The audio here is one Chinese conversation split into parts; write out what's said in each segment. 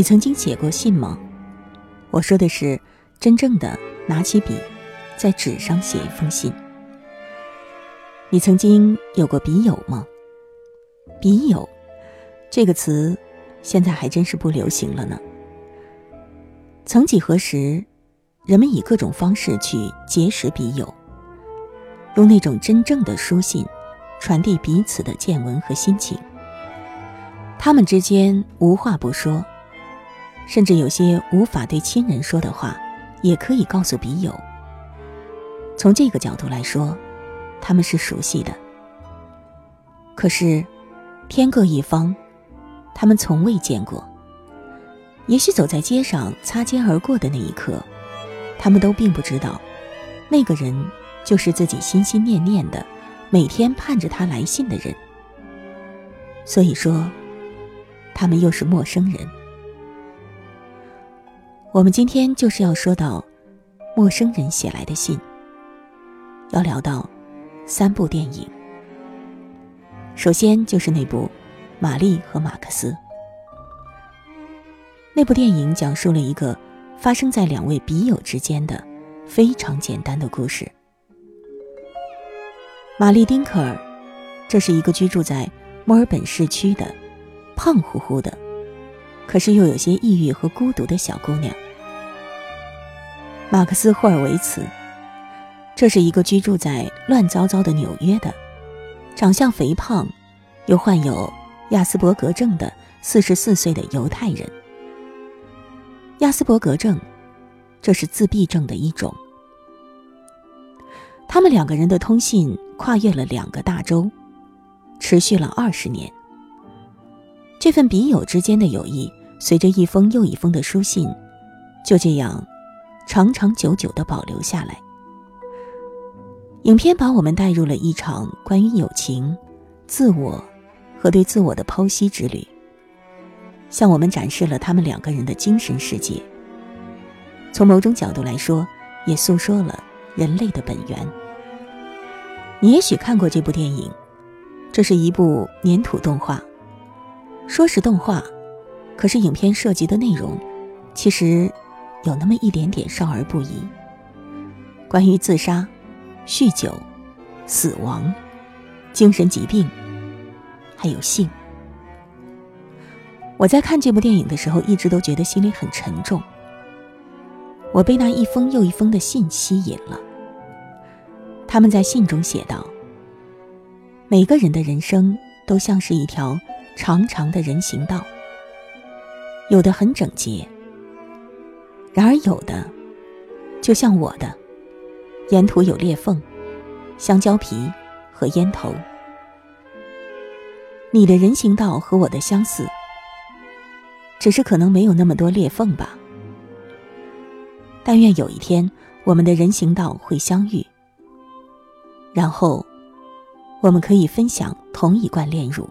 你曾经写过信吗？我说的是真正的拿起笔，在纸上写一封信。你曾经有过笔友吗？笔友这个词，现在还真是不流行了呢。曾几何时，人们以各种方式去结识笔友，用那种真正的书信，传递彼此的见闻和心情。他们之间无话不说。甚至有些无法对亲人说的话，也可以告诉笔友。从这个角度来说，他们是熟悉的。可是，天各一方，他们从未见过。也许走在街上擦肩而过的那一刻，他们都并不知道，那个人就是自己心心念念的、每天盼着他来信的人。所以说，他们又是陌生人。我们今天就是要说到陌生人写来的信，要聊到三部电影。首先就是那部《玛丽和马克思》。那部电影讲述了一个发生在两位笔友之间的非常简单的故事。玛丽·丁克尔，这是一个居住在墨尔本市区的胖乎乎的。可是又有些抑郁和孤独的小姑娘，马克思·霍尔维茨。这是一个居住在乱糟糟的纽约的，长相肥胖，又患有亚斯伯格症的四十四岁的犹太人。亚斯伯格症，这是自闭症的一种。他们两个人的通信跨越了两个大洲，持续了二十年。这份笔友之间的友谊。随着一封又一封的书信，就这样长长久久的保留下来。影片把我们带入了一场关于友情、自我和对自我的剖析之旅，向我们展示了他们两个人的精神世界。从某种角度来说，也诉说了人类的本源。你也许看过这部电影，这是一部粘土动画。说是动画。可是，影片涉及的内容，其实有那么一点点少儿不宜。关于自杀、酗酒、死亡、精神疾病，还有性。我在看这部电影的时候，一直都觉得心里很沉重。我被那一封又一封的信吸引了。他们在信中写道：“每个人的人生都像是一条长长的人行道。”有的很整洁，然而有的，就像我的，沿途有裂缝、香蕉皮和烟头。你的人行道和我的相似，只是可能没有那么多裂缝吧。但愿有一天，我们的人行道会相遇，然后，我们可以分享同一罐炼乳。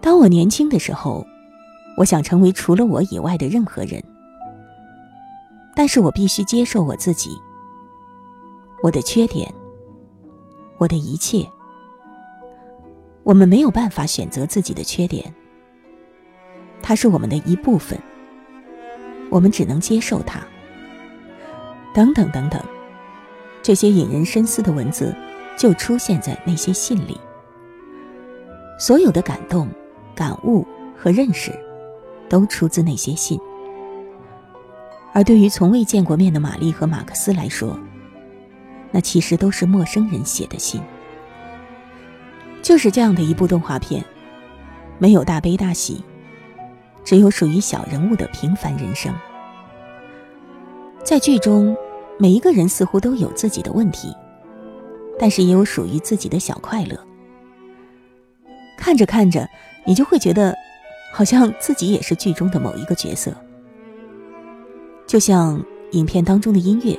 当我年轻的时候，我想成为除了我以外的任何人。但是我必须接受我自己，我的缺点，我的一切。我们没有办法选择自己的缺点，它是我们的一部分，我们只能接受它。等等等等，这些引人深思的文字就出现在那些信里，所有的感动。感悟和认识，都出自那些信。而对于从未见过面的玛丽和马克思来说，那其实都是陌生人写的信。就是这样的一部动画片，没有大悲大喜，只有属于小人物的平凡人生。在剧中，每一个人似乎都有自己的问题，但是也有属于自己的小快乐。看着看着。你就会觉得，好像自己也是剧中的某一个角色。就像影片当中的音乐，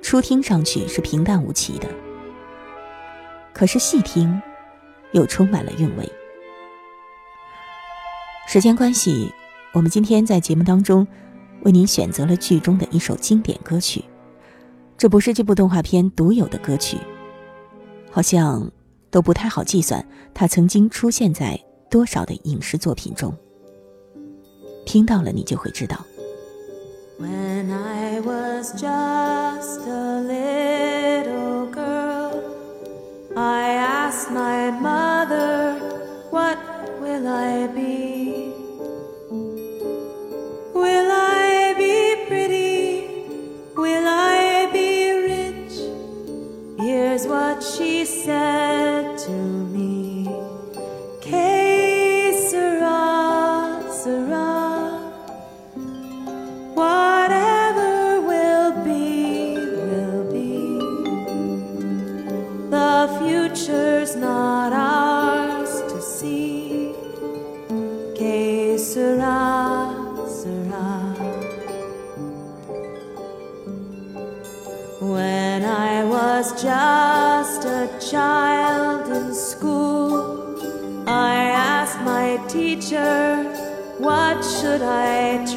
初听上去是平淡无奇的，可是细听，又充满了韵味。时间关系，我们今天在节目当中为您选择了剧中的一首经典歌曲。这不是这部动画片独有的歌曲，好像都不太好计算它曾经出现在多少的影视作品中。听到了，你就会知道。When I was just a little girl, I asked my mother, What will I be? Will I be pretty? Will I be rich? Here's what she said to me. Whatever will be, will be. The future's not ours to see. Que sera, sera. When I was just a child in school, I asked my teacher, What should I try?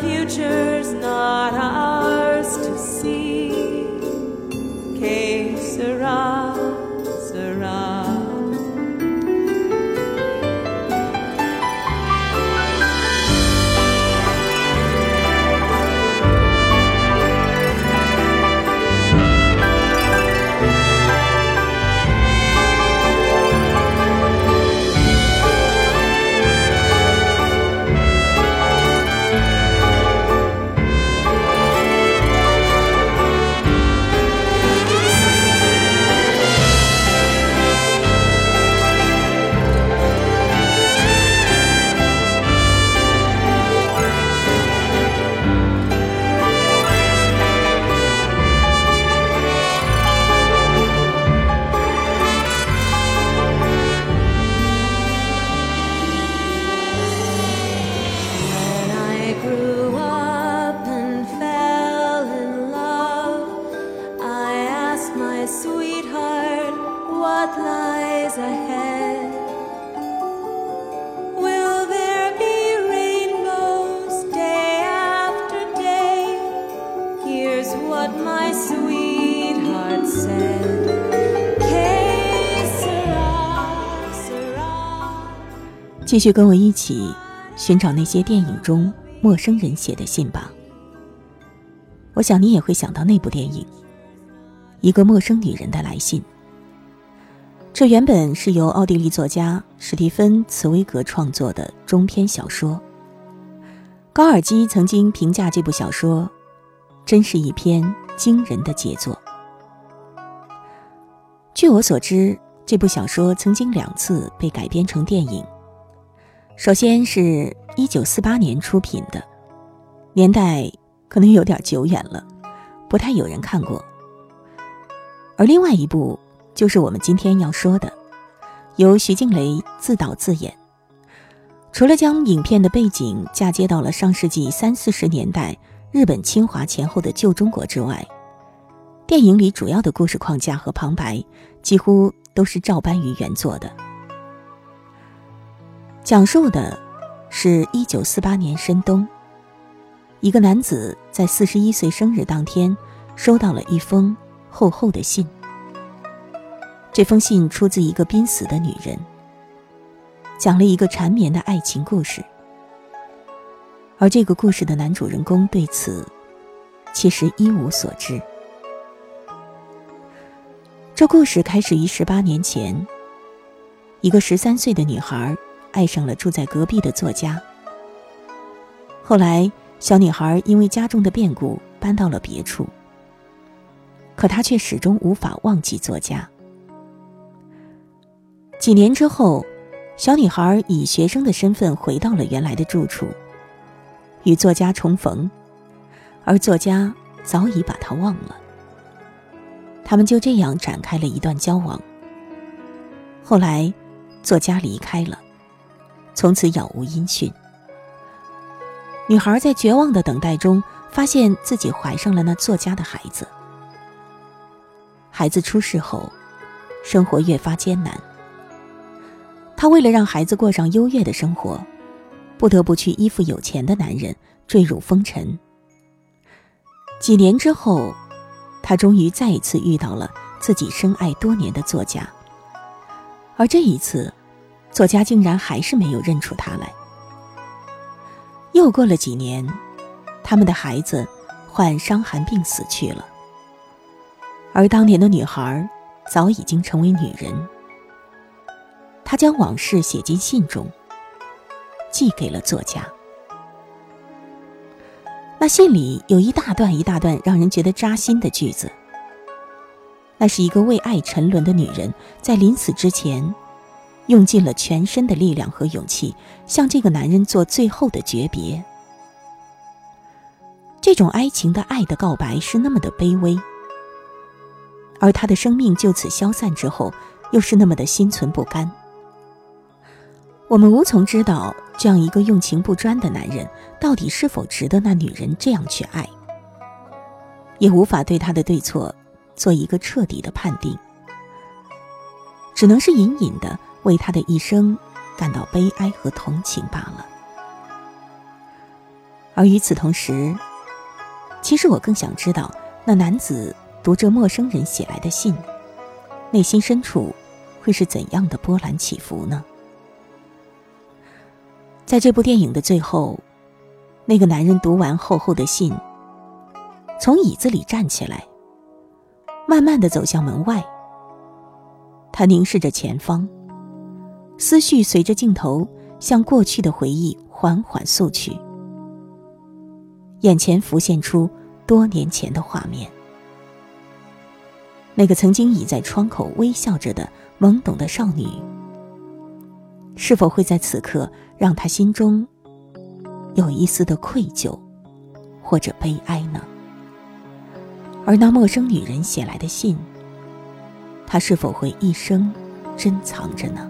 Future's not ours 继续跟我一起寻找那些电影中陌生人写的信吧。我想你也会想到那部电影《一个陌生女人的来信》。这原本是由奥地利作家史蒂芬·茨威格创作的中篇小说。高尔基曾经评价这部小说，真是一篇惊人的杰作。据我所知，这部小说曾经两次被改编成电影。首先是一九四八年出品的，年代可能有点久远了，不太有人看过。而另外一部就是我们今天要说的，由徐静蕾自导自演。除了将影片的背景嫁接到了上世纪三四十年代日本侵华前后的旧中国之外，电影里主要的故事框架和旁白几乎都是照搬于原作的。讲述的是一九四八年深冬，一个男子在四十一岁生日当天收到了一封厚厚的信。这封信出自一个濒死的女人，讲了一个缠绵的爱情故事。而这个故事的男主人公对此其实一无所知。这故事开始于十八年前，一个十三岁的女孩爱上了住在隔壁的作家。后来，小女孩因为家中的变故搬到了别处。可她却始终无法忘记作家。几年之后，小女孩以学生的身份回到了原来的住处，与作家重逢，而作家早已把她忘了。他们就这样展开了一段交往。后来，作家离开了，从此杳无音讯。女孩在绝望的等待中，发现自己怀上了那作家的孩子。孩子出世后，生活越发艰难。她为了让孩子过上优越的生活，不得不去依附有钱的男人，坠入风尘。几年之后，她终于再一次遇到了自己深爱多年的作家，而这一次，作家竟然还是没有认出她来。又过了几年，他们的孩子患伤寒病死去了。而当年的女孩早已经成为女人。她将往事写进信中，寄给了作家。那信里有一大段一大段让人觉得扎心的句子。那是一个为爱沉沦的女人，在临死之前，用尽了全身的力量和勇气，向这个男人做最后的诀别。这种哀情的爱的告白是那么的卑微。而他的生命就此消散之后，又是那么的心存不甘。我们无从知道，这样一个用情不专的男人，到底是否值得那女人这样去爱，也无法对他的对错做一个彻底的判定，只能是隐隐的为他的一生感到悲哀和同情罢了。而与此同时，其实我更想知道那男子。读着陌生人写来的信，内心深处会是怎样的波澜起伏呢？在这部电影的最后，那个男人读完厚厚的信，从椅子里站起来，慢慢的走向门外。他凝视着前方，思绪随着镜头向过去的回忆缓缓溯去，眼前浮现出多年前的画面。那个曾经倚在窗口微笑着的懵懂的少女，是否会在此刻让他心中有一丝的愧疚，或者悲哀呢？而那陌生女人写来的信，他是否会一生珍藏着呢？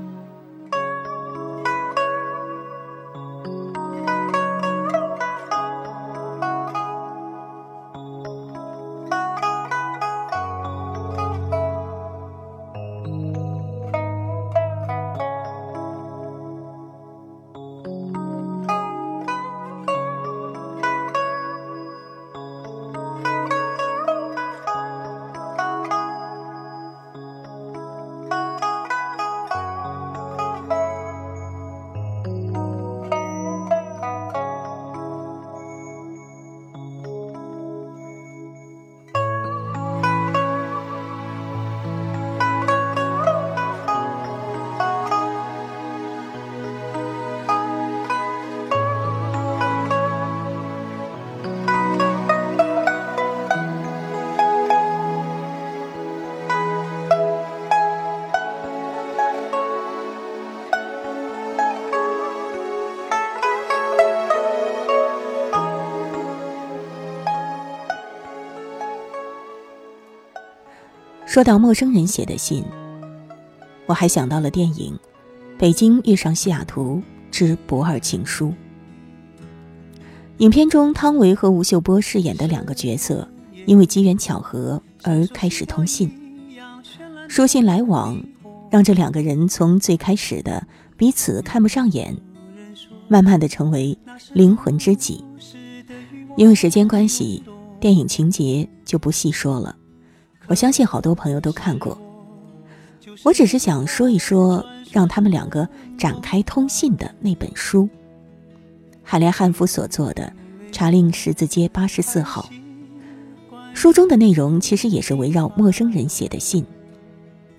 说到陌生人写的信，我还想到了电影《北京遇上西雅图之不二情书》。影片中，汤唯和吴秀波饰演的两个角色，因为机缘巧合而开始通信，书信来往，让这两个人从最开始的彼此看不上眼，慢慢的成为灵魂知己。因为时间关系，电影情节就不细说了。我相信好多朋友都看过，我只是想说一说让他们两个展开通信的那本书，海莲汉夫所作的《查令十字街八十四号》。书中的内容其实也是围绕陌生人写的信，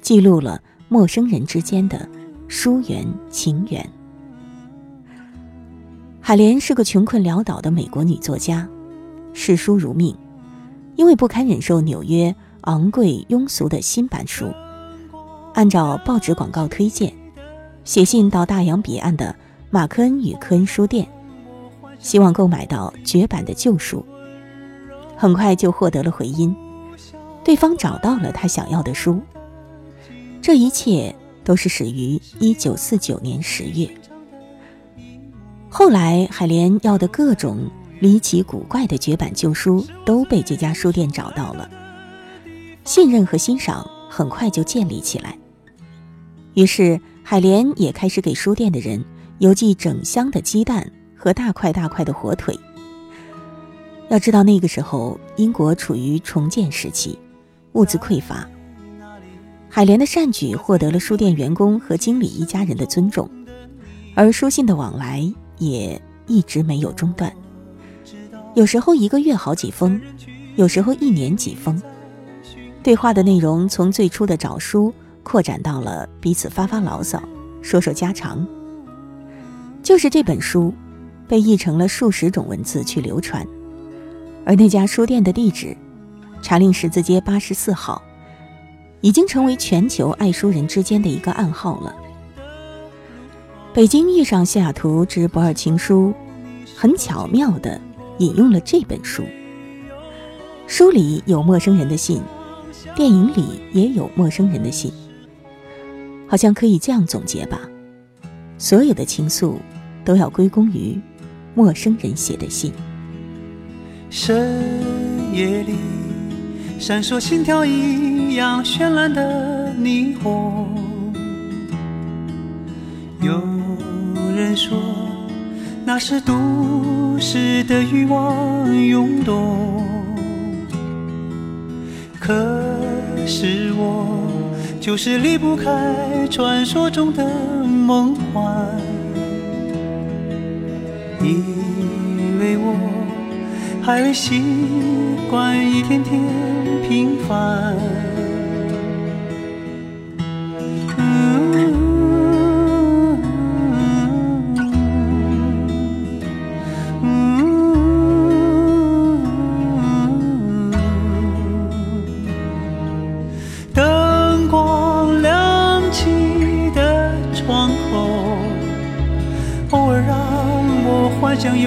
记录了陌生人之间的疏远情缘。海莲是个穷困潦倒的美国女作家，视书如命，因为不堪忍受纽约昂贵庸俗的新版书，按照报纸广告推荐，写信到大洋彼岸的马克恩与科恩书店，希望购买到绝版的旧书。很快就获得了回音，对方找到了他想要的书。这一切都是始于一九四九年十月。后来，海莲要的各种离奇古怪的绝版旧书都被这家书店找到了，信任和欣赏很快就建立起来。于是，海莲也开始给书店的人邮寄整箱的鸡蛋和大块大块的火腿。要知道，那个时候英国处于重建时期，物资匮乏。海莲的善举获得了书店员工和经理一家人的尊重，而书信的往来也一直没有中断。有时候一个月好几封，有时候一年几封。对话的内容从最初的找书，扩展到了彼此发发牢骚，说说家常。就是这本书，被译成了数十种文字去流传。而那家书店的地址，查令十字街八十四号，已经成为全球爱书人之间的一个暗号了。北京遇上西雅图之不二情书，很巧妙地引用了这本书。书里有陌生人的信，电影里也有陌生人的信，好像可以这样总结吧：所有的情愫，都要归功于陌生人写的信。深夜里，闪烁心跳一样绚烂的霓虹。有人说，那是都市的欲望涌动。可是我就是离不开传说中的梦幻，因为我。还未习惯一天天平凡。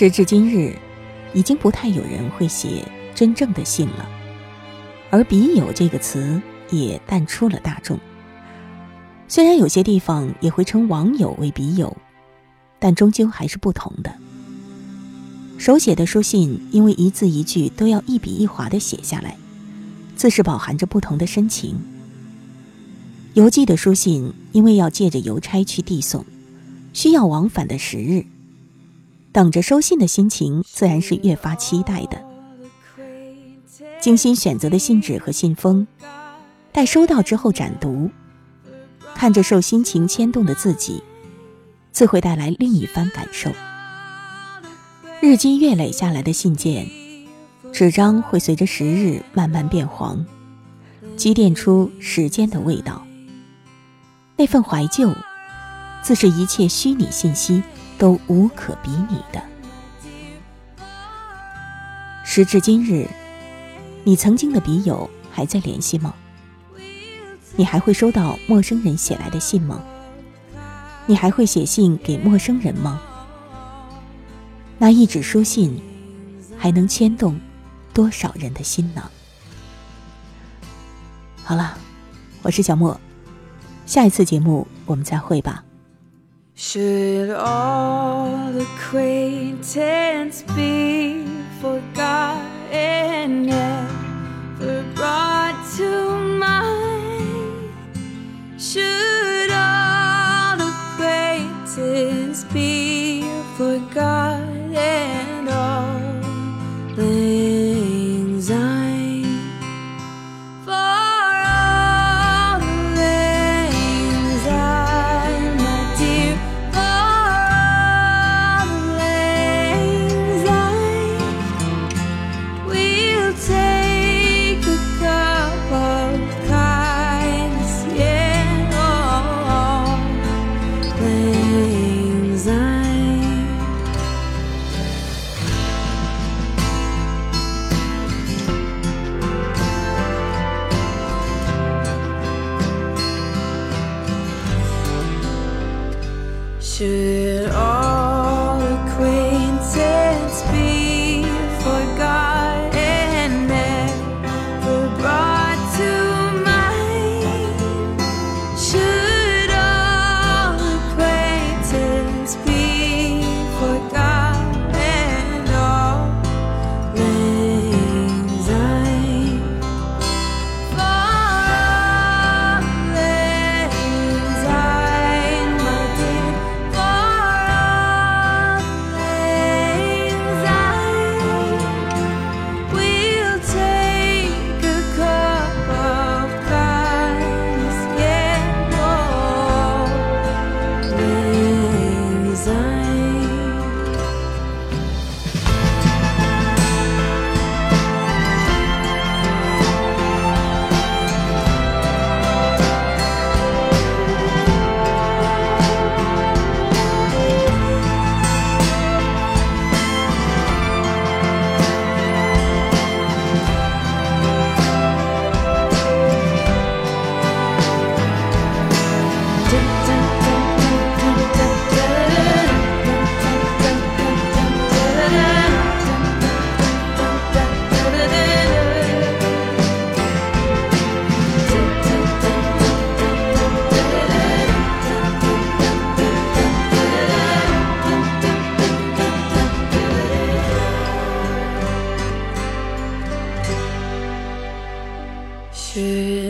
时至今日，已经不太有人会写真正的信了，而“笔友”这个词也淡出了大众。虽然有些地方也会称网友为笔友，但终究还是不同的。手写的书信，因为一字一句都要一笔一划的写下来，自是饱含着不同的深情。邮寄的书信，因为要借着邮差去递送，需要往返的时日，等着收信的心情自然是越发期待的。精心选择的信纸和信封，待收到之后展读，看着受心情牵动的自己，自会带来另一番感受。日积月累下来的信件，纸张会随着时日慢慢变黄，积淀出时间的味道。那份怀旧，自是一切虚拟信息都无可比拟的。时至今日，你曾经的笔友还在联系吗？你还会收到陌生人写来的信吗？你还会写信给陌生人吗？那一纸书信，还能牵动多少人的心呢？好了，我是小莫，下一次节目我们再会吧。Should all acquaintance be forgotten, never brought to mind? Should all Should all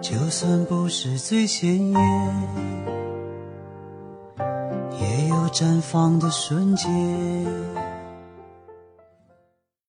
就算不是最鲜艳，也有绽放的瞬间。